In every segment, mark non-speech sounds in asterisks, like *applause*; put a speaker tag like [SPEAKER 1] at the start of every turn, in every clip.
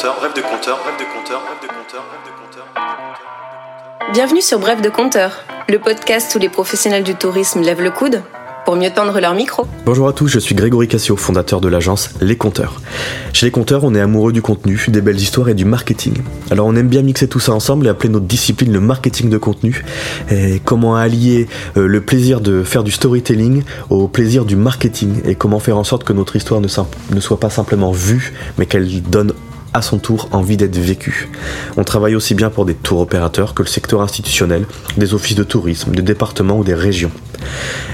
[SPEAKER 1] compteur, rêve de compteur, rêve de compteur, rêve de compteur, rêve de compteur.
[SPEAKER 2] Bienvenue sur Bref de compteur, le podcast où les professionnels du tourisme lèvent le coude pour mieux tendre leur micro.
[SPEAKER 3] Bonjour à tous, je suis Grégory Cassio, fondateur de l'agence Les Compteurs. Chez Les Compteurs, on est amoureux du contenu, des belles histoires et du marketing. Alors on aime bien mixer tout ça ensemble et appeler notre discipline le marketing de contenu. Et comment allier euh, le plaisir de faire du storytelling au plaisir du marketing et comment faire en sorte que notre histoire ne, ne soit pas simplement vue, mais qu'elle donne à son tour envie d'être vécu. On travaille aussi bien pour des tours opérateurs que le secteur institutionnel, des offices de tourisme, des départements ou des régions.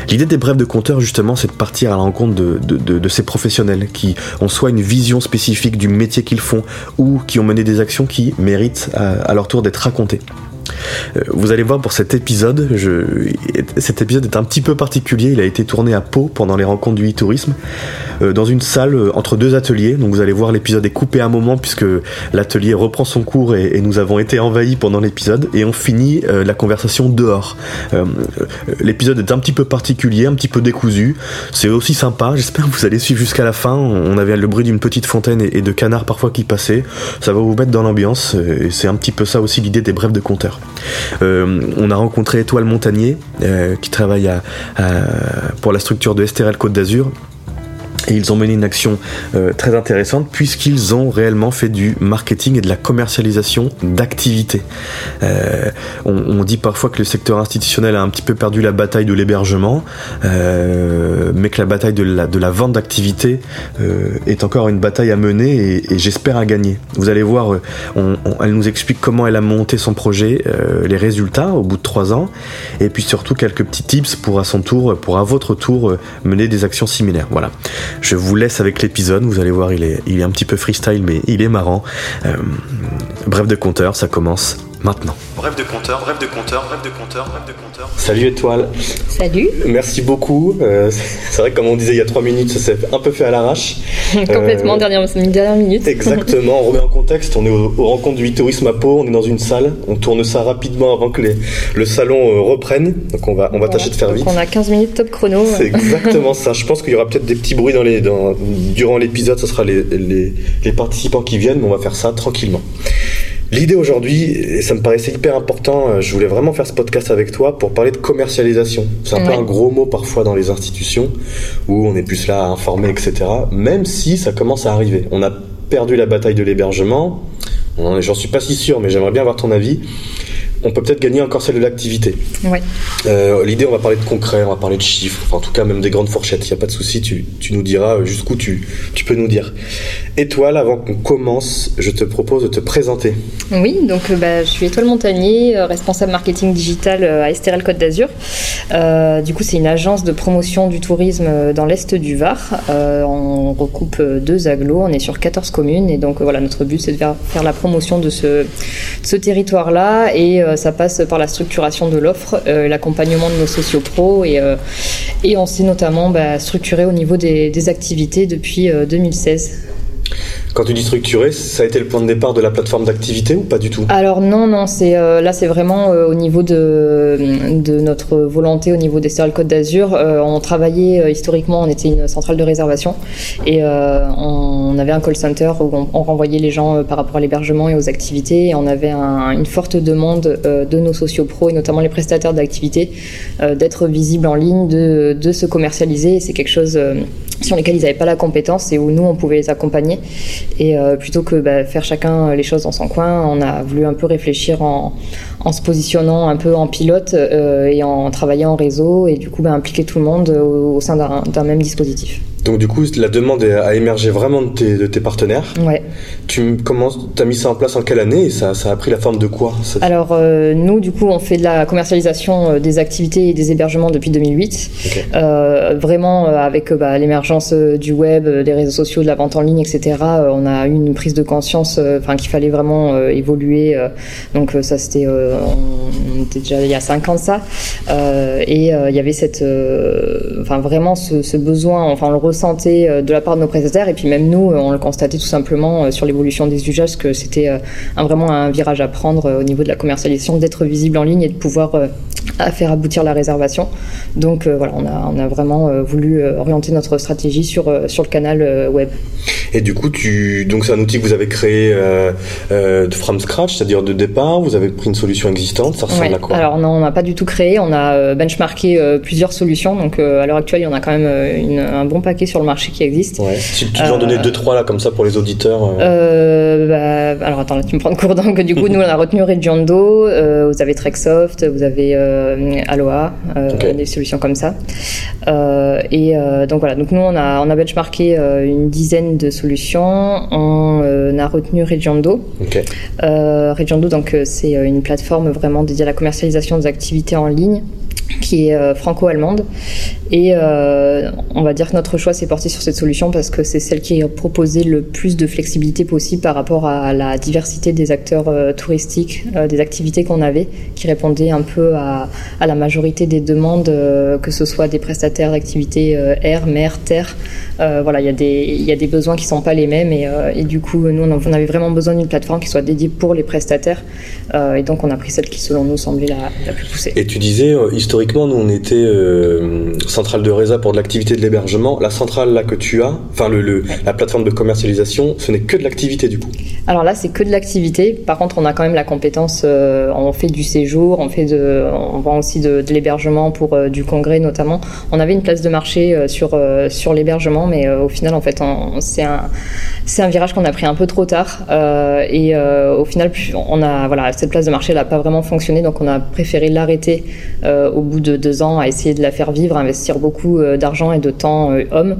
[SPEAKER 3] L'idée des brèves de compteurs, justement, c'est de partir à la rencontre de, ces professionnels qui ont soit une vision spécifique du métier qu'ils font ou qui ont mené des actions qui méritent à leur tour d'être racontées. Euh, vous allez voir pour cet épisode, cet épisode est un petit peu particulier. Il a été tourné à Pau pendant les rencontres du e-tourisme, euh, dans une salle euh, entre deux ateliers. Donc vous allez voir l'épisode est coupé à un moment puisque l'atelier reprend son cours et, nous avons été envahis pendant l'épisode et on finit la conversation dehors. l'épisode est un petit peu particulier, un petit peu décousu. C'est aussi sympa. J'espère que vous allez suivre jusqu'à la fin. On avait le bruit d'une petite fontaine et, de canards parfois qui passaient. Ça va vous mettre dans l'ambiance. Et c'est un petit peu ça aussi l'idée des brèves de compteurs. Euh, on a rencontré Étoile Montagnier, euh, qui travaille pour la structure de Estérel Côte d'Azur, et ils ont mené une action euh, très intéressante puisqu'ils ont réellement fait du marketing et de la commercialisation d'activités. Euh, on, dit parfois que le secteur institutionnel a un petit peu perdu la bataille de l'hébergement, euh, mais que la bataille de la, de la vente d'activités est encore une bataille à mener et, j'espère à gagner. Vous allez voir, elle nous explique comment elle a monté son projet, les résultats au bout de trois ans, et puis surtout quelques petits tips pour à son tour, pour à votre tour, mener des actions similaires. Voilà. Je vous laisse avec l'épisode, vous allez voir, il est, il est un petit peu freestyle, mais il est marrant. Euh, bref de compteur, ça commence maintenant.
[SPEAKER 1] Bref de compteur, bref de compteur, bref de compteur, bref de compteur.
[SPEAKER 3] Salut Étoile.
[SPEAKER 2] Salut.
[SPEAKER 3] Merci beaucoup. Euh, c'est vrai que comme on disait il y a trois minutes, ça s'est un peu fait à l'arrache. *laughs*
[SPEAKER 2] Complètement, euh, dernière, dernière minute.
[SPEAKER 3] Exactement, on remet en contexte, on est au, rencontre du tourisme à Pau, on est dans une salle, on tourne ça rapidement avant que les, le salon euh, reprenne, donc on va, on va tâcher de faire vite.
[SPEAKER 2] on a 15 minutes top chrono.
[SPEAKER 3] C'est exactement *laughs* ça, je pense qu'il y aura peut-être des petits bruits dans les, dans, durant l'épisode, ce sera les, les, les participants qui viennent, mais on va faire ça tranquillement. L'idée aujourd'hui, et ça me paraissait hyper important, euh, je voulais vraiment faire ce podcast avec toi pour parler de commercialisation. C'est un peu un gros mot parfois dans les institutions où on est plus là à informer, etc. Même si ça commence à arriver. On a perdu la bataille de l'hébergement. J'en suis pas si sûr, mais j'aimerais bien avoir ton avis on peut peut-être gagner encore celle de l'activité. Euh, l'idée, on va parler de concret, on va parler de chiffres, en tout cas même des grandes fourchettes. Il n'y a pas de souci, tu, nous diras jusqu'où tu, tu peux nous dire. Étoile, avant qu'on commence, je te propose de te présenter.
[SPEAKER 2] Oui, donc euh, bah, je suis Étoile Montagnier, euh, responsable marketing digital à Estérel Côte d'Azur. du coup, c'est une agence de promotion du tourisme dans l'est du Var. on recoupe deux agglos, on est sur 14 communes et donc voilà, notre but c'est de faire, faire, la promotion de ce, ce territoire-là et ça passe par la structuration de l'offre, euh, l'accompagnement de nos sociopros et, euh, et on s'est notamment bah, structuré au niveau des, des activités depuis 2016.
[SPEAKER 3] Quand tu dis structuré, ça a été le point de départ de la plateforme d'activité ou pas du tout?
[SPEAKER 2] Alors non, non, c'est euh, là c'est vraiment euh, au niveau de, notre volonté, au niveau des Stérile Côte d'Azur. Euh, on travaillait historiquement, on était une centrale de réservation et on, avait un call center où on, renvoyait les gens par rapport à l'hébergement et aux activités. On avait une forte demande de nos sociopros et notamment les prestataires d'activités d'être visibles en ligne, de, se commercialiser. C'est quelque chose sur lesquels ils n'avaient pas la compétence et où nous on pouvait les accompagner. Et euh, plutôt que bah, faire chacun les choses dans son coin, on a voulu un peu réfléchir en, en se positionnant un peu en pilote euh, et en travaillant en réseau et du coup bah, impliquer tout le monde au, sein d'un même dispositif.
[SPEAKER 3] Donc du coup, la demande a émergé vraiment de tes, de tes partenaires.
[SPEAKER 2] Ouais.
[SPEAKER 3] Tu as mis ça en place en quelle année et ça, ça a pris la forme de quoi
[SPEAKER 2] Alors euh, nous, du coup, on fait de la commercialisation euh, des activités et des hébergements depuis 2008. vraiment avec bah, l'émergence du web, des réseaux sociaux, de la vente en ligne, etc. on a eu une prise de conscience, enfin qu'il fallait vraiment évoluer. donc ça, c'était on était déjà il y a 5 ans de ça, euh, et euh, il y avait cette, euh, enfin vraiment ce, besoin, enfin on le ressentait de la part de nos prestataires et puis même nous, on le constatait tout simplement sur l'évolution des usages que c'était vraiment un virage à prendre au niveau de la commercialisation, d'être visible en ligne et de pouvoir faire aboutir la réservation. Donc voilà, on a, on a vraiment voulu orienter notre stratégie sur, sur le canal web.
[SPEAKER 3] Et du coup, tu... c'est un outil que vous avez créé euh, from scratch, c'est-à-dire de départ, vous avez pris une solution existante, ça ressemble à quoi
[SPEAKER 2] Alors non, on n'a pas du tout créé, on a euh, benchmarké euh, plusieurs solutions, donc à l'heure actuelle, il y en a quand même une, un bon paquet sur le marché qui existe.
[SPEAKER 3] Ouais. Si tu peux en donner deux, trois là, comme ça, pour les auditeurs.
[SPEAKER 2] Bah, alors attends, là, tu me prends de cours donc du coup, nous, on a retenu Regiondo, vous avez Treksoft, vous avez Aloha, des solutions comme ça. et donc voilà, donc nous, on a, on a benchmarké une dizaine de solutions. On euh, a retenu Regiando. Okay. Euh, Regiando, donc, euh, c'est une plateforme vraiment dédiée à la commercialisation des activités en ligne qui est franco-allemande. Et on va dire que notre choix s'est porté sur cette solution parce que c'est celle qui proposait le plus de flexibilité possible par rapport à la diversité des acteurs touristiques, des activités qu'on avait, qui répondaient un peu à, la majorité des demandes, que ce soit des prestataires d'activités air, mer, terre. voilà, il y, a y a des besoins qui sont pas les mêmes et, et du coup, nous, on avait vraiment besoin d'une plateforme qui soit dédiée pour les prestataires. et donc, on a pris celle qui, selon nous, semblait la, la plus poussée.
[SPEAKER 3] Et tu disais, historiquement, nous, on était euh, centrale de résa pour de l'activité de l'hébergement. La centrale là que tu as, enfin la plateforme de commercialisation, ce n'est que de l'activité du coup.
[SPEAKER 2] Alors là, c'est que de l'activité. Par contre, on a quand même la compétence. Euh, on fait du séjour, on fait on vend aussi de, l'hébergement pour euh, du congrès notamment. On avait une place de marché sur sur l'hébergement, mais au final, en fait, c'est un un virage qu'on a pris un peu trop tard et au final, on a voilà cette place de marché n'a pas vraiment fonctionné, donc on a préféré l'arrêter au bout de deux ans à essayer de la faire vivre, investir beaucoup euh, d'argent et de temps euh, homme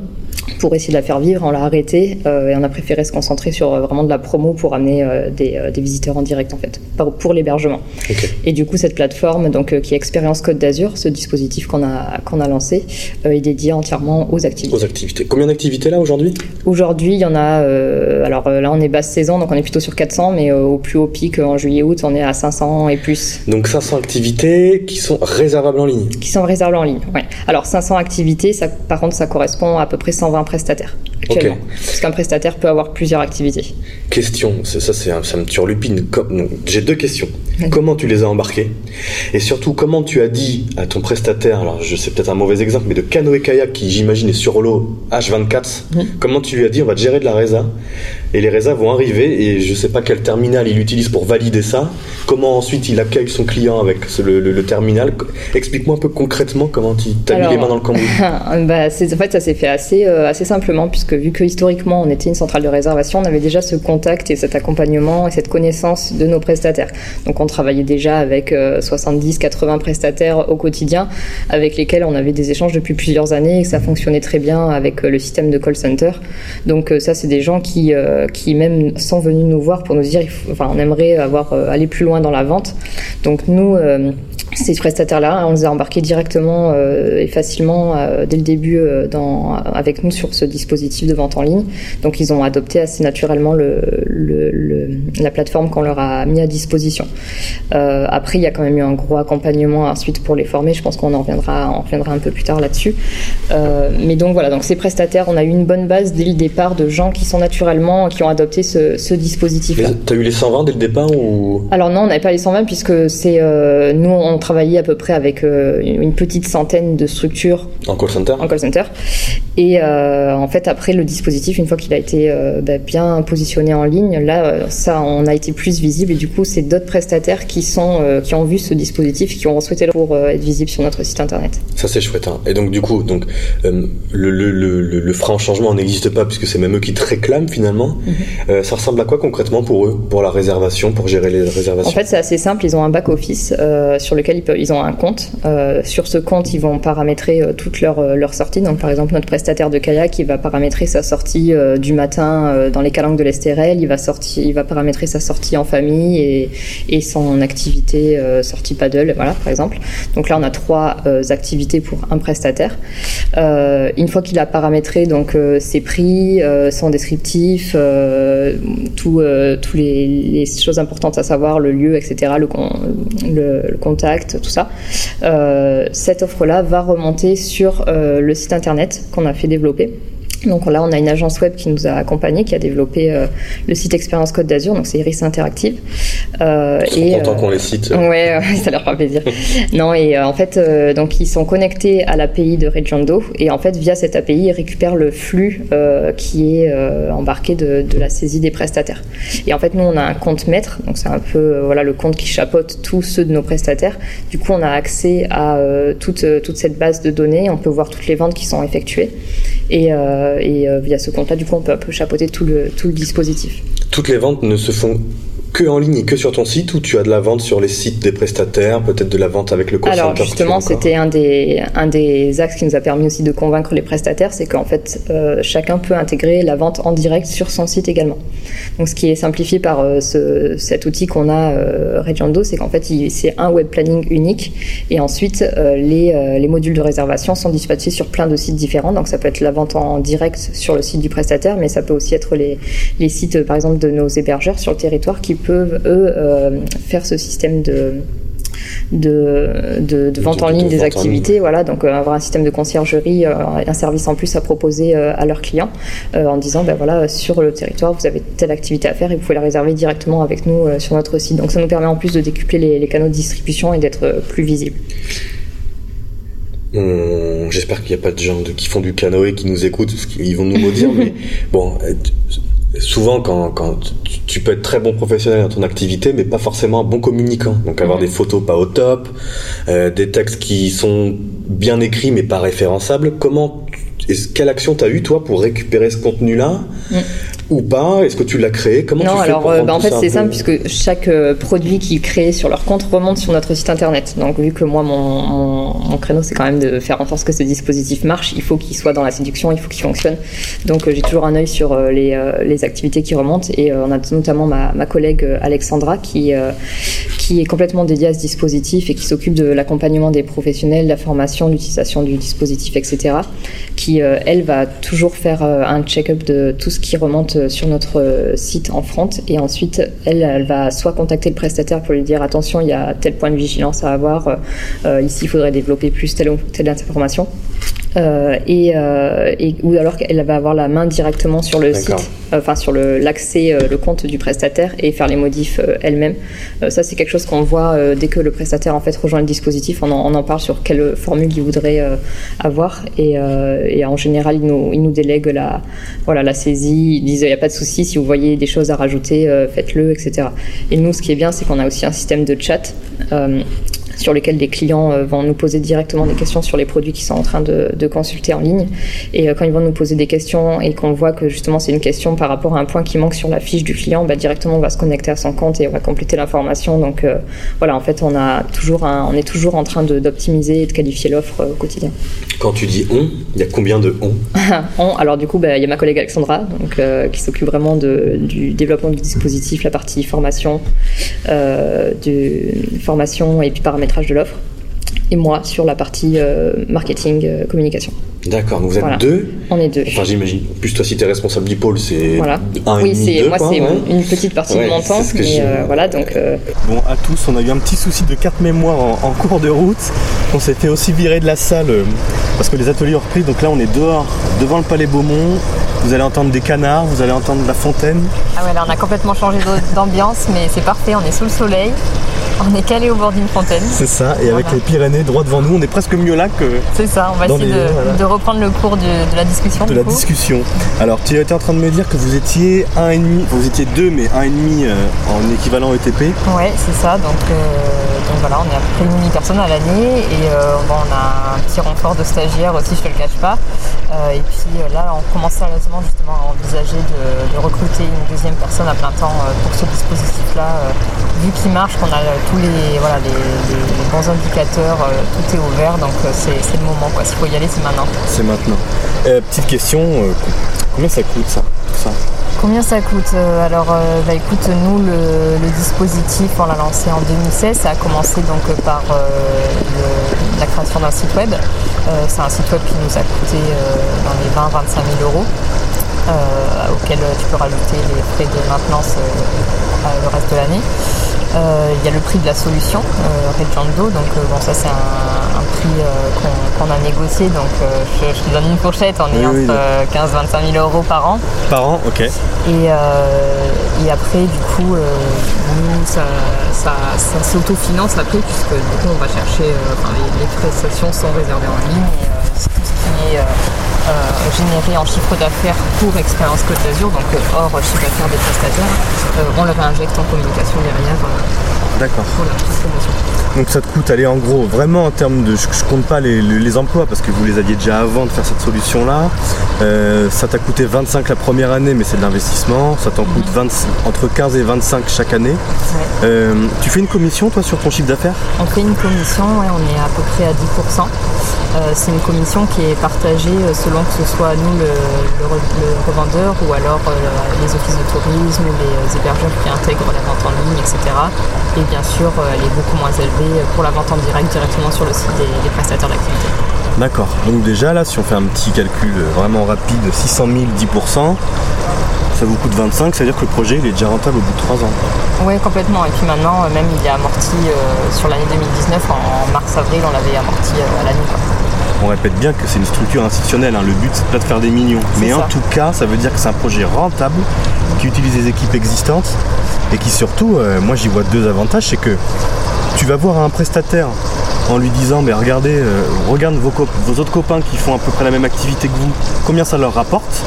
[SPEAKER 2] pour essayer de la faire vivre. On l'a arrêté euh, et on a préféré se concentrer sur euh, vraiment de la promo pour amener euh, des, des, visiteurs en direct en fait, pour l'hébergement. Et du coup, cette plateforme donc qui est Expérience Côte d'Azur, ce dispositif qu'on a qu'on a lancé, est dédié entièrement aux activités.
[SPEAKER 3] Aux activités. Combien d'activités là aujourd'hui?
[SPEAKER 2] Aujourd'hui, il y en a. alors là, on est basse saison, donc on est plutôt sur 400, mais au plus haut pic en juillet-août, on est à 500 et plus.
[SPEAKER 3] Donc 500 activités qui sont réservables en ligne?
[SPEAKER 2] Qui sont réservables en ligne. Ouais. Alors 500 activités, ça, par contre, ça correspond à à peu près 120 prestataire actuellement. Parce qu'un prestataire peut avoir plusieurs activités.
[SPEAKER 3] Question, ça, ça, ça me turlupine. J'ai deux questions. Comment tu les as embarqués? Et surtout, comment tu as dit à ton prestataire, alors je sais peut-être un mauvais exemple, mais de canoë kayak qui j'imagine est sur l'eau H24, comment tu lui as dit on va te gérer de la résa et les résas vont arriver et je sais pas quel terminal il utilise pour valider ça. Comment ensuite il accueille son client avec le, terminal? Explique-moi un peu concrètement comment tu as mis les mains dans le cambouis. *laughs*
[SPEAKER 2] bah, en fait, ça s'est fait assez, euh, assez simplement puisque vu que historiquement on était une centrale de réservation, on avait déjà ce contact et cet accompagnement et cette connaissance de nos prestataires. Donc on travaillait déjà avec 70-80 euh, prestataires au quotidien avec lesquels on avait des échanges depuis plusieurs années et que ça fonctionnait très bien avec euh, le système de call center. Donc ça, c'est des gens qui qui même sont venus nous voir pour nous dire, enfin, on aimerait avoir euh, aller plus loin dans la vente. Donc nous, euh, ces prestataires-là, on les a embarqués directement euh, et facilement dès le début dans, avec nous sur ce dispositif de vente en ligne. Donc ils ont adopté assez naturellement le, le, la plateforme qu'on leur a mis à disposition. après, il y a quand même eu un gros accompagnement ensuite pour les former. Je pense qu'on en reviendra, on reviendra un peu plus tard là-dessus. mais donc voilà, donc ces prestataires, on a eu une bonne base dès le départ de gens qui sont naturellement qui ont adopté ce, dispositif-là.
[SPEAKER 3] Tu as eu les 120 dès le départ ou?
[SPEAKER 2] Alors non, on n'avait pas les 120 puisque c'est euh, nous on travaillait à peu près avec euh, une petite centaine de structures
[SPEAKER 3] en call center?
[SPEAKER 2] En call center. Et euh, en fait après le dispositif, une fois qu'il a été bah, bien positionné en ligne, là ça on a été plus visible et du coup c'est d'autres prestataires qui sont qui ont vu ce dispositif, qui ont souhaité pour être visible sur notre site internet.
[SPEAKER 3] Ça c'est chouette. Hein. Et donc du coup donc le, le, le, le, franc changement n'existe pas puisque c'est même eux qui te réclament finalement. Mhm. Euh, ça ressemble à quoi concrètement pour eux, pour la réservation, pour gérer les réservations?
[SPEAKER 2] En fait, c'est assez simple. Ils ont un back office euh, sur lequel ils, peuvent, ils ont un compte. Euh, sur ce compte, ils vont paramétrer toutes leurs leur sorties. Donc, par exemple, notre prestataire de il va paramétrer sa sortie du matin dans les calanques de l'Estérel. Il va sortir, il va paramétrer sa sortie en famille et, son activité sortie paddle, voilà, par exemple. Donc là, on a trois activités pour un prestataire. une fois qu'il a paramétré donc ses prix, son descriptif, euh, tous euh, les, choses importantes à savoir, le lieu, etc., le, contact, tout ça. Euh, cette offre-là va remonter sur le site internet qu'on a fait développer. qué? Donc là, on a une agence web qui nous a accompagnés, qui a développé euh, le site Expérience Côte d'Azur, donc c'est Iris Interactive.
[SPEAKER 3] Euh, et content qu'on les cite. *laughs*
[SPEAKER 2] Ouais, ça leur fait plaisir. *laughs* non, et en fait, donc ils sont connectés à l'API de Regiondo, et en fait, via cette API, ils récupèrent le flux qui est embarqué de, de, la saisie des prestataires. Et en fait, nous, on a un compte maître, donc c'est un peu voilà le compte qui chapeaute tous ceux de nos prestataires. Du coup, on a accès à toute, toute cette base de données, on peut voir toutes les ventes qui sont effectuées. Et, euh, et euh, via ce compte-là, du coup, on peut un peu chapeauter tout le, tout le dispositif.
[SPEAKER 3] Toutes les ventes ne se font que en ligne et que sur ton site ou tu as de la vente sur les sites des prestataires, peut-être de la vente avec le call
[SPEAKER 2] Alors justement, c'était un des, un des axes qui nous a permis aussi de convaincre les prestataires, c'est qu'en fait, euh, chacun peut intégrer la vente en direct sur son site également. Donc ce qui est simplifié par euh, ce, cet outil qu'on a, euh, Regendo, c'est qu'en fait, c'est un web planning unique et ensuite les, les modules de réservation sont dispatchés sur plein de sites différents. Donc ça peut être la vente en direct sur le site du prestataire, mais ça peut aussi être les, les sites, par exemple, de nos hébergeurs sur le territoire qui peuvent, eux, euh, faire ce système de, de, de, vente en ligne des activités. Voilà, donc euh, avoir un système de conciergerie, euh, un service en plus à proposer à leurs clients en disant ben voilà, sur le territoire, vous avez telle activité à faire et vous pouvez la réserver directement avec nous sur notre site. Donc ça nous permet en plus de décupler les, les canaux de distribution et d'être plus visible.
[SPEAKER 3] J'espère qu'il n'y a pas de gens qui font du canoë qui nous écoutent, parce qu'ils vont nous maudire, *laughs* mais bon, souvent quand, quand tu, peux être très bon professionnel dans ton activité mais pas forcément un bon communicant. Donc avoir des photos pas au top euh, des textes qui sont bien écrits mais pas référençables. Comment quelle action t'as eu toi pour récupérer ce contenu là mm ou pas Est-ce que tu l'as créé Comment
[SPEAKER 2] non,
[SPEAKER 3] tu
[SPEAKER 2] fais alors euh, bah, en fait c'est simple puisque chaque euh, produit qu'ils créent sur leur compte remonte sur notre site internet. Donc vu que moi mon, mon, créneau c'est quand même de faire en sorte que ce dispositif marche, il faut qu'il soit dans la séduction, il faut qu'il fonctionne. Donc euh, j'ai toujours un œil sur les, les, activités qui remontent et on a notamment ma, ma collègue Alexandra qui qui est complètement dédiée à ce dispositif et qui s'occupe de l'accompagnement des professionnels, la formation, l'utilisation du dispositif, etc. Qui elle va toujours faire un check-up de tout ce qui remonte euh, sur notre euh, site en front et ensuite elle, elle va soit contacter le prestataire pour lui dire attention il y a tel point de vigilance à avoir, euh, ici il faudrait développer plus telle ou telle information euh, et, euh, et, ou alors qu'elle va avoir la main directement sur le site, euh, enfin sur l'accès, le, compte du prestataire et faire les modifs elle-même. ça c'est quelque chose qu'on voit dès que le prestataire en fait rejoint le dispositif, on en, on en parle sur quelle formule il voudrait avoir et, et, en général il nous, il nous délègue la, voilà, la saisie, ils disent il n'y a pas de souci, si vous voyez des choses à rajouter, faites-le, etc. Et nous ce qui est bien c'est qu'on a aussi un système de chat sur lesquels des clients euh, vont nous poser directement des questions sur les produits qu'ils sont en train de, consulter en ligne. Et euh, quand ils vont nous poser des questions et qu'on voit que justement c'est une question par rapport à un point qui manque sur la fiche du client, bah, directement on va se connecter à son compte et on va compléter l'information. Donc euh, voilà, en fait, on, a toujours on est toujours en train d'optimiser et de qualifier l'offre au quotidien.
[SPEAKER 3] Quand tu dis on, il y a combien de on? *laughs*
[SPEAKER 2] On, alors du coup, bah, il y a ma collègue Alexandra donc, qui s'occupe vraiment de, du développement du dispositif, la partie formation, du, formation et puis paramètres de l'offre, et moi sur la partie euh, marketing, euh, communication.
[SPEAKER 3] D'accord, vous êtes deux
[SPEAKER 2] On est deux.
[SPEAKER 3] Enfin, j'imagine. Plus toi, si tu es responsable du pôle, c'est
[SPEAKER 2] voilà.
[SPEAKER 3] un
[SPEAKER 2] Oui,
[SPEAKER 3] c'est
[SPEAKER 2] moi, c'est une petite partie de mon temps. Mais euh, voilà, donc.
[SPEAKER 3] Bon, à tous, on a eu un petit souci de carte mémoire en, cours de route. On s'est fait aussi virer de la salle parce que les ateliers ont repris. Donc là, on est dehors, devant le Palais Beaumont. Vous allez entendre des canards, vous allez entendre la fontaine.
[SPEAKER 2] Ah ouais, là, on a complètement changé d'ambiance, mais c'est parfait. On est sous le soleil. On est calé au bord d'une fontaine.
[SPEAKER 3] C'est ça, et avec les Pyrénées droit devant nous, on est presque mieux là que.
[SPEAKER 2] C'est ça, on va essayer de, reprendre le cours de, la discussion.
[SPEAKER 3] De la discussion. Alors, tu étais en train de me dire que vous étiez un et demi, vous étiez deux, mais un et demi euh, en équivalent ETP.
[SPEAKER 2] Ouais, c'est ça. Donc, euh, donc voilà, on est à peu près une demi-personne à l'année et euh, on a un petit renfort de stagiaires aussi, je te le cache pas. et puis là, on commence sérieusement justement à envisager de, recruter une deuxième personne à plein temps pour ce dispositif-là, vu qu'il marche, qu'on a tous les, voilà, les, bons indicateurs, euh, tout est ouvert, donc euh, c'est le moment. S'il faut y aller, c'est maintenant.
[SPEAKER 3] C'est maintenant. Euh, petite question, combien ça coûte ça,
[SPEAKER 2] Combien ça coûte Alors, bah, écoute, nous, le, dispositif, on l'a lancé en 2016. Ça a commencé donc par la création d'un site web. c'est un site web qui nous a coûté dans les 20-25 000 euros. auquel tu peux rajouter les frais de maintenance le reste de l'année. Euh, il y a le prix de la solution, euh, donc euh, bon ça c'est un, prix prix qu'on a négocié. Donc je, te donne une fourchette, on est entre 15-25 000 euros par an.
[SPEAKER 3] Par an, ok.
[SPEAKER 2] Et, après, du coup, nous, ça, ça, s'autofinance après, puisque du coup, on va chercher, les, prestations sont réservées en ligne. Et, tout ce qui est généré en chiffre d'affaires pour Expérience Côte d'Azur, donc hors chiffre d'affaires des prestataires, on le réinjecte en communication derrière.
[SPEAKER 3] D'accord. Donc ça te coûte, allez en gros, vraiment en termes de, je, compte pas les, emplois parce que vous les aviez déjà avant de faire cette solution là. Euh, ça t'a coûté 25 la première année, mais c'est de l'investissement. Ça t'en coûte entre 15 et 25 chaque année. Euh, tu fais une commission toi sur ton chiffre d'affaires?
[SPEAKER 2] On fait une commission, on est à peu près à 10%. Euh, c'est une commission qui est partagée selon que ce soit nous le, revendeur ou alors les offices de tourisme, les hébergeurs qui intègrent la vente en ligne, etc. Et bien sûr, elle est beaucoup moins élevée pour la vente en direct directement sur le site des, prestataires d'activité.
[SPEAKER 3] D'accord. Donc déjà là, si on fait un petit calcul vraiment rapide, 600 000, 10%, ça vous coûte 25, c'est-à-dire que le projet il est déjà rentable au bout de 3 ans.
[SPEAKER 2] Oui, complètement. Et puis maintenant, euh, même il est amorti euh, sur l'année 2019, en mars-avril, on l'avait amorti euh, à l'année.
[SPEAKER 3] On répète bien que c'est une structure institutionnelle, hein. le but c'est pas de faire des millions. Mais en tout cas, ça veut dire que c'est un projet rentable, qui utilise des équipes existantes et qui surtout, moi j'y vois deux avantages, c'est que tu vas voir un prestataire en lui disant mais regardez, euh, regarde vos, vos, autres copains qui font à peu près la même activité que vous, combien ça leur rapporte?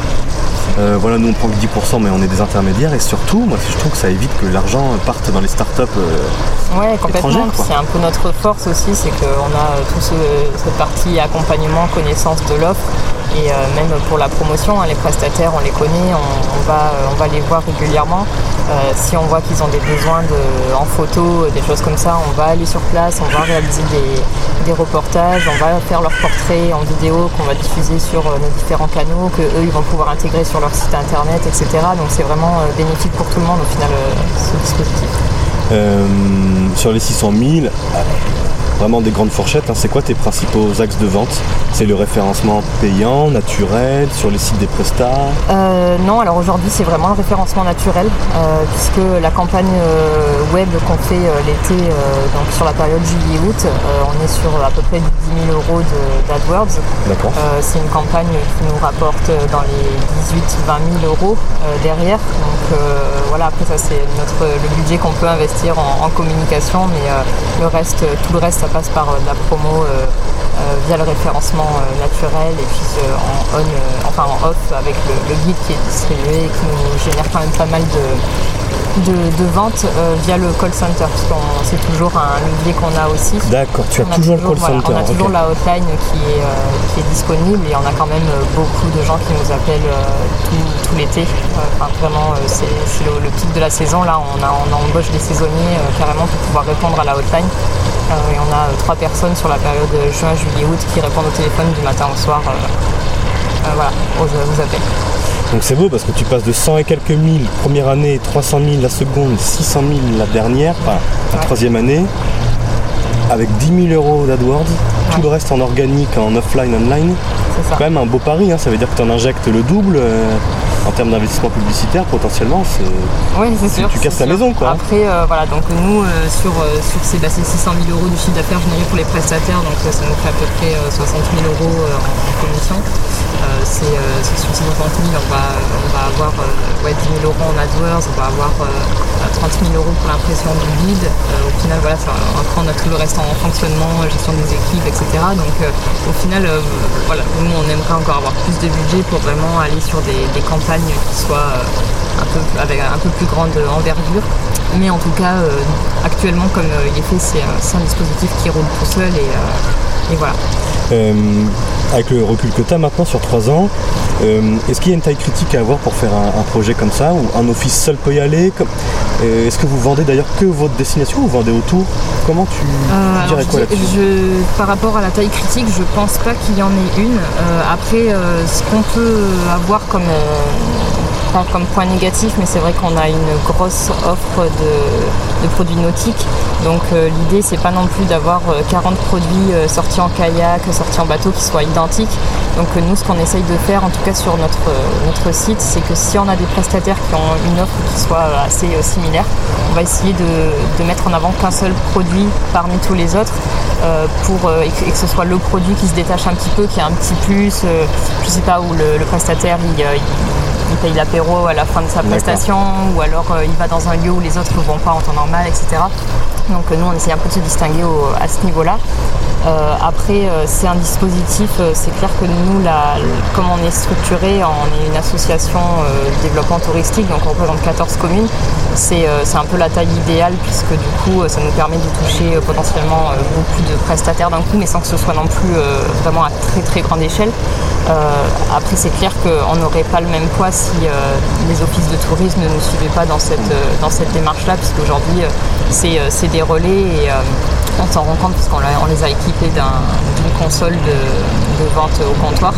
[SPEAKER 3] Euh, voilà, nous on prend que 10%, mais on est des intermédiaires et surtout, moi je trouve que ça évite que l'argent parte dans les startups. Euh,
[SPEAKER 2] ouais, complètement. C'est un peu notre force aussi, c'est qu'on a toute cette partie accompagnement, connaissance de l'offre et euh, même pour la promotion, hein, les prestataires, on les connaît, on, va, on va les voir régulièrement. Euh, si on voit qu'ils ont des besoins en photo, des choses comme ça, on va aller sur place, on va réaliser des, reportages, on va faire leurs portraits en vidéo qu'on va diffuser sur euh, nos différents canaux, qu'eux ils vont pouvoir intégrer sur leur site internet, etc. Donc c'est vraiment bénéfique pour tout le monde au final ce dispositif.
[SPEAKER 3] sur les 600 000, vraiment des grandes fourchettes, hein. c'est quoi tes principaux axes de vente? C'est le référencement payant, naturel, sur les sites des prestats?
[SPEAKER 2] Euh, Non, alors aujourd'hui c'est vraiment le référencement naturel, euh, puisque la campagne euh, web qu'on fait l'été, donc sur la période juillet-août, on est sur à peu près 10 000 euros d'AdWords.
[SPEAKER 3] D'accord.
[SPEAKER 2] c'est une campagne qui nous rapporte dans les 18-20 000 euros derrière. Donc voilà, après ça c'est notre le budget qu'on peut investir en, en communication, mais le reste, tout le reste passe par euh, la promo euh, euh, via le référencement naturel et puis en on, enfin en off avec le, guide qui est distribué et qui nous génère quand même pas mal de, de, vente via le call center, parce que c'est toujours un levier qu'on a aussi.
[SPEAKER 3] D'accord, tu as toujours, le call center.
[SPEAKER 2] On a toujours la hotline qui est, qui est disponible et on a quand même beaucoup de gens qui nous appellent tout, l'été. Enfin, vraiment, c'est le, le, pic de la saison. Là, on, a, on embauche des saisonniers carrément pour pouvoir répondre à la hotline. Euh, et on a euh, trois personnes sur la période juin, juillet, août qui répondent au téléphone du matin au soir euh, voilà, aux, appels.
[SPEAKER 3] Donc c'est beau parce que tu passes de 100 et quelques mille première année, 300 000 la seconde, 600 000 la dernière, enfin la troisième année, avec 10 000 euros d'AdWords, tout le reste en organique, en offline, online. C'est quand même un beau pari, hein. ça veut dire que tu en injectes le double en termes d'investissement publicitaire, potentiellement, c'est.
[SPEAKER 2] Oui, c'est sûr.
[SPEAKER 3] Tu casses la maison, quoi.
[SPEAKER 2] Après, euh, voilà, donc nous, euh, sur, euh, sur ces, 600 000 euros du chiffre d'affaires généré pour les prestataires, donc ça nous fait à peu près 60 000 euros en commission. C'est sur ces 60 000, on va, on va avoir ouais, 10 000 euros en AdWords, on va avoir 30 000 euros pour l'impression du lead. au final, voilà, ça, a tout le reste en fonctionnement, gestion des équipes, etc. Donc, au final, voilà, nous, on aimerait encore avoir plus de budget pour vraiment aller sur des, campagnes qui soit euh, un peu, avec un peu plus grande envergure. Mais en tout cas, euh, actuellement, comme euh, il est fait, c'est un dispositif qui roule tout seul et, voilà.
[SPEAKER 3] avec le recul que tu as maintenant sur 3 ans, est-ce qu'il y a une taille critique à avoir pour faire un, projet comme ça Ou un office seul peut y aller Est-ce que vous vendez d'ailleurs que votre destination ou vous vendez autour? Comment tu, dirais quoi là-dessus?
[SPEAKER 2] Par rapport à la taille critique, je pense pas qu'il y en ait une. après, ce qu'on peut avoir comme pas comme point négatif, mais c'est vrai qu'on a une grosse offre de, produits nautiques. Donc l'idée c'est pas non plus d'avoir 40 produits sortis en kayak, sortis en bateau qui soient identiques. Donc nous ce qu'on essaye de faire en tout cas sur notre, notre site, c'est que si on a des prestataires qui ont une offre qui soit assez similaire, on va essayer de, mettre en avant qu'un seul produit parmi tous les autres pour, et, que, ce soit le produit qui se détache un petit peu, qui a un petit plus, je sais pas, où le, prestataire il paye l'apéro à la fin de sa prestation ou alors euh, il va dans un lieu où les autres ne vont pas en temps normal, etc. Donc euh, nous on essaie un peu de se distinguer à ce niveau-là. Euh, après c'est un dispositif, c'est clair que nous comme on est structuré, on est une association de développement touristique, donc on représente 14 communes, c'est un peu la taille idéale puisque du coup ça nous permet de toucher potentiellement beaucoup de prestataires d'un coup mais sans que ce soit non plus vraiment à très très grande échelle. après c'est clair qu'on n'aurait pas le même poids si euh, les offices de tourisme ne nous suivaient pas dans cette, euh, cette démarche-là, puisqu'aujourd'hui, euh, c'est des relais on s'en rend compte puisqu'on les a équipés d'une console de, vente au comptoir.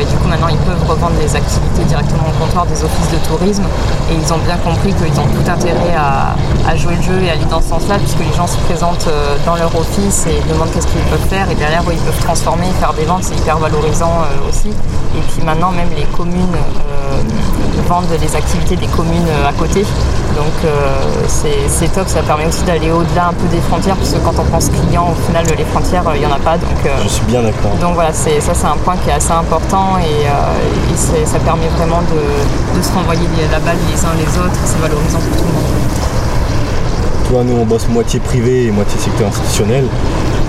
[SPEAKER 2] et du coup, maintenant, ils peuvent revendre les activités directement au comptoir des offices de tourisme. Et ils ont bien compris qu'ils ont tout intérêt à, jouer le jeu et à aller dans ce sens-là, puisque les gens se présentent dans leur office et demandent qu'est-ce qu'ils peuvent faire. Et derrière, ils peuvent transformer, faire des ventes, c'est hyper valorisant aussi. Et puis maintenant, même les communes vendent les activités des communes à côté. Donc c'est top, ça permet aussi d'aller au-delà un peu des frontières, puisque quand on pense client, au final les frontières, il n'y en a pas. Donc,
[SPEAKER 3] Je suis bien d'accord.
[SPEAKER 2] Donc voilà, ça c'est un point qui est assez important et, ça permet vraiment de, se renvoyer la balle les uns les autres, c'est valorisant pour tout le monde.
[SPEAKER 3] Tu vois, nous on bosse moitié privé et moitié secteur institutionnel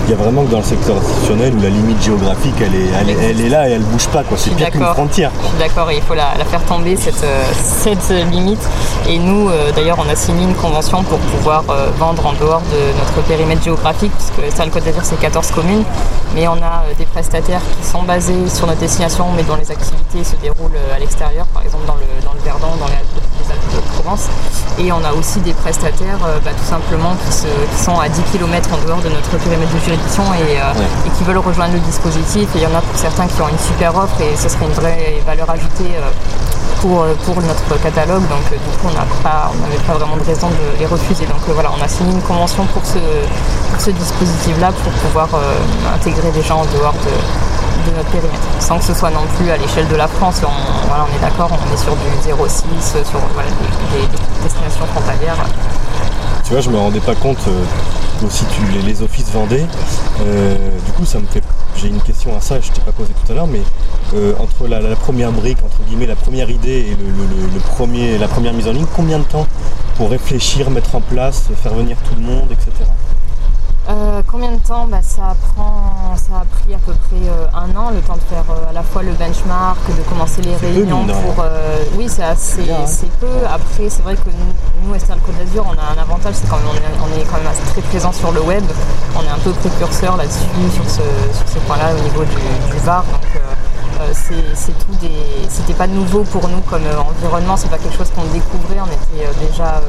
[SPEAKER 3] il y a vraiment que dans le secteur institutionnel où la limite géographique elle est, elle, est là et elle bouge pas quoi. C'est pire qu'une frontière.
[SPEAKER 2] Je suis d'accord il faut la, faire tomber cette, euh, cette limite. Et nous euh, d'ailleurs on a signé une convention pour pouvoir euh, vendre en dehors de notre périmètre géographique, puisque ça le Côte d'Azur c'est 14 communes, mais on a des prestataires qui sont basés sur notre destination mais dont les activités se déroulent à l'extérieur, par exemple dans le, dans le Verdon, dans les Alpes, de Provence. Et on a aussi des prestataires bah, tout simplement qui, qui, sont à 10 km en dehors de notre périmètre de euh, et, qui veulent rejoindre le dispositif. Et il y en a pour certains qui ont une super offre et ce serait une vraie valeur ajoutée euh, pour, euh, pour notre catalogue. Donc du coup, on n'avait pas, vraiment de raison de les refuser. Donc voilà, on a signé une convention pour ce, ce dispositif-là pour pouvoir intégrer des gens en dehors de, notre périmètre, sans que ce soit non plus à l'échelle de la France. On, voilà, on est d'accord, on est sur du 0,6, sur des, destinations frontalières.
[SPEAKER 3] Tu vois, je me rendais pas compte aussi tu, les, offices vendaient. Euh, du coup, ça me fait. J'ai une question à ça, je t'ai pas posé tout à l'heure, mais euh, entre la, première brique, entre guillemets, la première idée et le, premier, la première mise en ligne, combien de temps pour réfléchir, mettre en place, faire venir tout le monde, etc.
[SPEAKER 2] Euh, combien de temps bah, ça, prend, ça a pris à peu près euh, un an, le temps de faire euh, à la fois le benchmark, de commencer les réunions pour. oui, c'est assez hein. peu. Après, c'est vrai que nous, Estelle Côte d'Azur, on a un avantage, c'est quand même on est, quand même assez très présent sur le web. On est un peu précurseur là-dessus, sur, ce, sur ces points-là au niveau du, VAR. Donc, des. C'était pas nouveau pour nous comme environnement, c'est pas quelque chose qu'on découvrait. On était déjà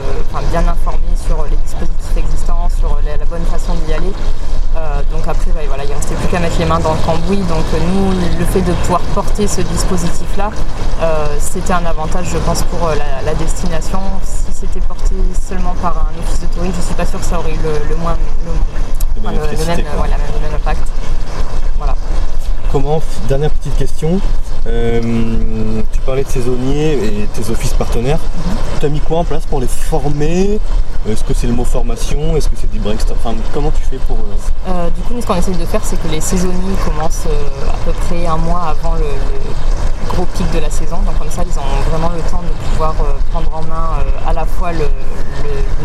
[SPEAKER 2] bien informés sur les dispositifs existants, sur la bonne façon d'y aller. Euh, donc après, bah, voilà, il ne restait plus qu'à mettre les mains dans le cambouis. Donc euh, nous, le fait de pouvoir porter ce dispositif-là, euh, c'était un avantage, je pense, pour la, destination. Si c'était porté seulement par un office de tourisme, je ne suis pas sûre que ça aurait eu le, moins, le, même, impact.
[SPEAKER 3] Comment, dernière petite question, tu parlais de saisonniers et tes offices partenaires. Mhm. Tu as mis quoi en place pour les former? Est-ce que c'est le mot formation? Est-ce que c'est du brainstorm? Enfin, Comment tu fais pour... Euh,
[SPEAKER 2] euh, du coup, ce qu'on essaye de faire, c'est que les saisonniers commencent euh, à peu près un mois avant le, gros pic de la saison. Donc comme ça, ils ont vraiment le temps de pouvoir prendre en main à la fois le,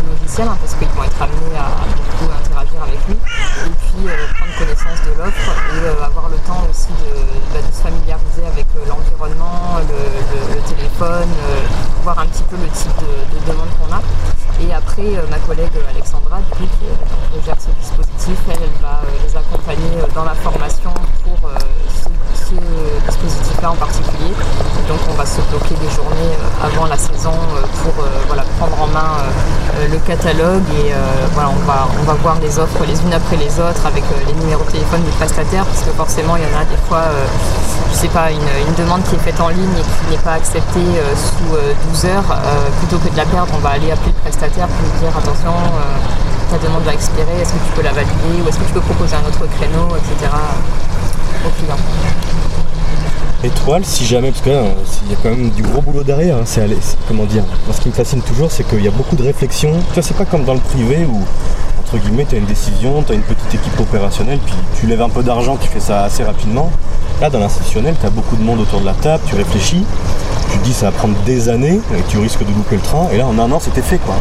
[SPEAKER 2] logiciel, hein, parce qu'ils vont être amenés à, interagir avec lui, et puis prendre connaissance de l'offre et avoir le temps aussi de, bah, se familiariser avec l'environnement, le, téléphone, voir un petit peu le type de, de demande qu'on a. Et après, Et ma collègue Alexandra, du coup, qui gère ce dispositif, elle, va les accompagner dans la formation pour ce, dispositif-là en particulier. Se bloquer des journées avant la saison pour voilà, prendre en main le catalogue et voilà, on, va, on va voir les offres les unes après les autres avec les numéros de téléphone du prestataire parce que forcément il y en a des fois, je sais pas, une, demande qui est faite en ligne et qui n'est pas acceptée sous 12 heures, plutôt que de la perdre, on va aller appeler le prestataire pour lui dire attention, ta demande va expirer, est-ce que tu peux la valider ou est-ce que tu peux proposer un autre créneau, etc. au client.
[SPEAKER 3] Étoile, si jamais, parce qu'il hein, y a quand même du gros boulot derrière, hein, c'est comment dire. Moi, ce qui me fascine toujours, c'est qu'il y a beaucoup de réflexion. Tu vois, c'est pas comme dans le privé où entre guillemets, tu as une décision, tu as une petite équipe opérationnelle, puis tu lèves un peu d'argent, tu fais ça assez rapidement. Là, dans l'institutionnel, tu as beaucoup de monde autour de la table, tu réfléchis, tu te dis ça va prendre des années et tu risques de louper le train. Et là, en un an, c'était fait, quoi.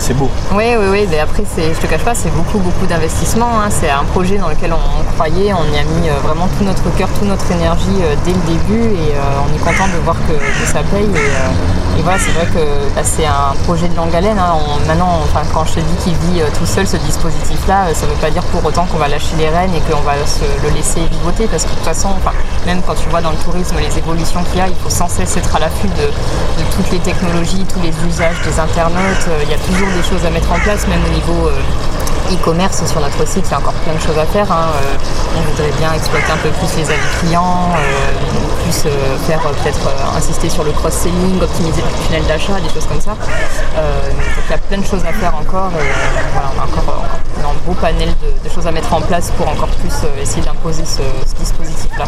[SPEAKER 3] C'est beau.
[SPEAKER 2] Oui, oui, oui. Mais après, je te cache pas, c'est beaucoup, beaucoup d'investissement. Hein. C'est un projet dans lequel on, croyait, on y a mis euh, vraiment tout notre cœur, toute notre énergie euh, dès le début et euh, on est content de voir que, ça paye. Voilà, c'est vrai que bah, c'est un projet de longue haleine. Hein. maintenant, quand je te dis qu'il vit tout seul ce dispositif-là, ça ne veut pas dire pour autant qu'on va lâcher les rênes et qu'on va le laisser vivoter parce que de toute façon, même quand tu vois dans le tourisme les évolutions qu'il y a, il faut sans cesse être à l'affût de, toutes les technologies, tous les usages des internautes. Euh, il y a toujours des choses à mettre en place, même au niveau euh, e-commerce sur notre site, il y a encore plein de choses à faire. Hein. Euh, on voudrait bien exploiter un peu plus les avis clients, plus faire peut-être insister sur le cross-selling, optimiser le tunnel d'achat, des choses comme ça. donc il y a plein de choses à faire encore et voilà, on a encore, un beau panel de, choses à mettre en place pour encore plus essayer d'imposer ce dispositif-là.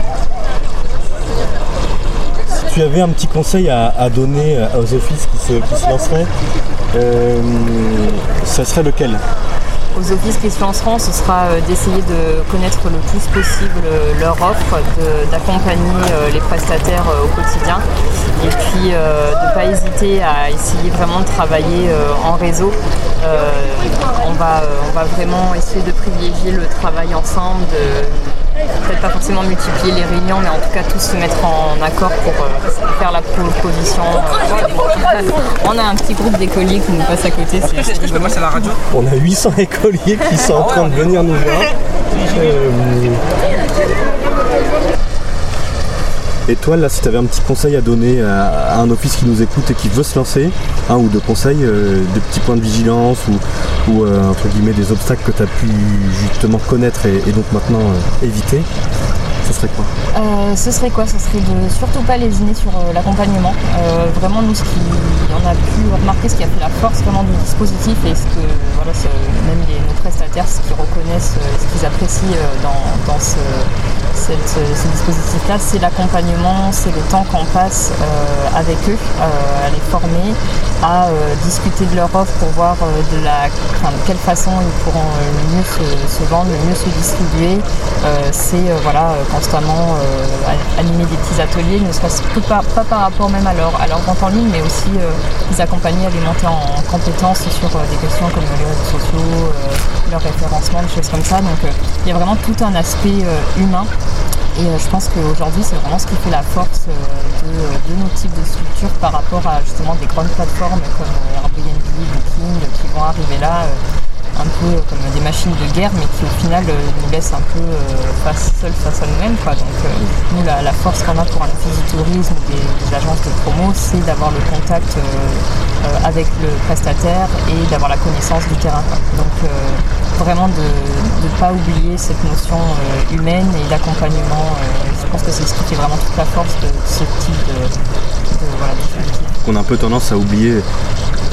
[SPEAKER 3] Tu avais un petit conseil à, donner aux offices qui se, lanceraient, euh, ça serait lequel?
[SPEAKER 2] Aux offices qui se lanceront, ce sera euh, d'essayer de connaître le plus possible euh, leur offre, d'accompagner les prestataires au quotidien et puis de ne pas hésiter à essayer vraiment de travailler en réseau. On, va, on va vraiment essayer de privilégier le travail ensemble, peut-être pas forcément multiplier les réunions, mais en tout cas tous se mettre en accord pour euh, faire la proposition. on a un petit groupe d'écoliers qui nous passe à côté.
[SPEAKER 3] C'est, la radio. On a 800 écoliers qui sont en train de venir nous voir. Euh, et toi, là, si tu avais un petit conseil à donner à, un office qui nous écoute et qui veut se lancer, un ou deux conseils, euh, des petits points de vigilance ou, euh, entre guillemets des obstacles que tu as pu justement connaître et, donc maintenant euh, éviter, ce serait quoi?
[SPEAKER 2] Ce serait quoi? Ce serait de surtout pas lésiner sur l'accompagnement. vraiment, nous, ce qui, on a pu remarquer ce qui a fait la force vraiment du dispositif et ce que voilà, même les, nos prestataires, ce qu'ils reconnaissent, ce qu'ils apprécient dans ce ce dispositif-là, c'est l'accompagnement, c'est le temps qu'on passe euh, avec eux, euh, à les former, à euh, discuter de leur offre pour voir de, la, quelle façon ils pourront le mieux se, vendre, le mieux se distribuer. c'est voilà, constamment animer des petits ateliers, ne serait-ce pas, pas, par rapport même à leur, à leur vente en ligne, mais aussi les accompagner à les monter en compétences sur des questions comme les réseaux sociaux, leur référencement, des choses comme ça. Donc il y a vraiment tout un aspect humain et euh, je pense qu'aujourd'hui, c'est vraiment ce qui fait la force euh, de, nos types de structures par rapport à justement des grandes plateformes comme euh, Airbnb, Booking, qui vont arriver là un peu comme des machines de guerre, mais qui au final nous laissent un peu face, seuls face à nous-mêmes. Donc nous, la, force qu'on a pour un office du tourisme ou des, agences de promo, c'est d'avoir le contact avec le prestataire et d'avoir la connaissance du terrain. Donc vraiment de ne pas oublier cette notion euh, humaine et d'accompagnement. Euh, je pense que c'est ce qui fait vraiment toute la force de, ce type de
[SPEAKER 3] On a un peu tendance à oublier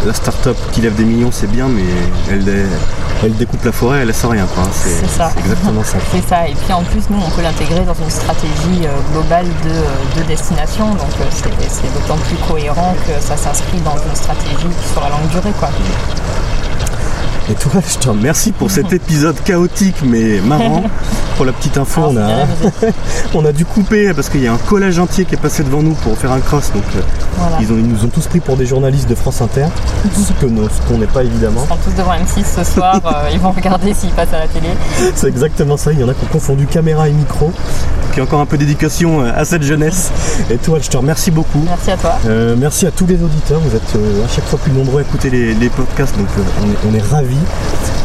[SPEAKER 3] la start-up qui lève des millions, c'est bien, mais elle, elle découpe la forêt, elle laisse rien.
[SPEAKER 2] C'est ça.
[SPEAKER 3] exactement ça.
[SPEAKER 2] c'est ça. Et puis en plus, nous, on peut l'intégrer dans une stratégie euh, globale de, destination. Donc c'est d'autant plus cohérent que ça s'inscrit dans une stratégie sur la longue durée. Quoi.
[SPEAKER 3] Et toi, je te remercie pour cet épisode chaotique mais marrant. Pour la petite info, on, a, *laughs* on a dû couper parce qu'il y a un collège entier qui est passé devant nous pour faire un cross. Donc euh,
[SPEAKER 2] Voilà.
[SPEAKER 3] ils, ont- ils nous ont tous pris pour des journalistes de France Inter, ce que nous- ce qu'on n'est pas évidemment.
[SPEAKER 2] Ils seront tous devant M6 ce soir, *laughs* euh, ils vont regarder s'ils passent à la télé.
[SPEAKER 3] C'est exactement ça. Il y en a qui ont confondu caméra et micro. Qui encore un peu d'éducation euh, à cette jeunesse. Et toi, je te remercie beaucoup.
[SPEAKER 2] Merci à toi.
[SPEAKER 3] Euh, merci à tous les auditeurs, vous êtes euh, à chaque fois plus nombreux à écouter les, les podcasts, donc on, est, on est ravis.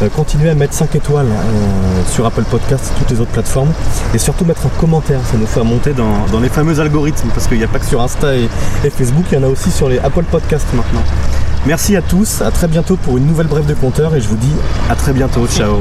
[SPEAKER 3] Euh, continuez à mettre 5 étoiles euh, sur Apple Podcasts et toutes les autres plateformes, et surtout mettre un commentaire, ça nous fait monter dans, dans les fameux algorithmes, parce qu'il n'y a pas que sur Insta et, et Facebook, il y en a aussi sur les Apple Podcasts maintenant. Merci à tous, à très bientôt pour une nouvelle brève de compteur, et je vous dis à très bientôt, ciao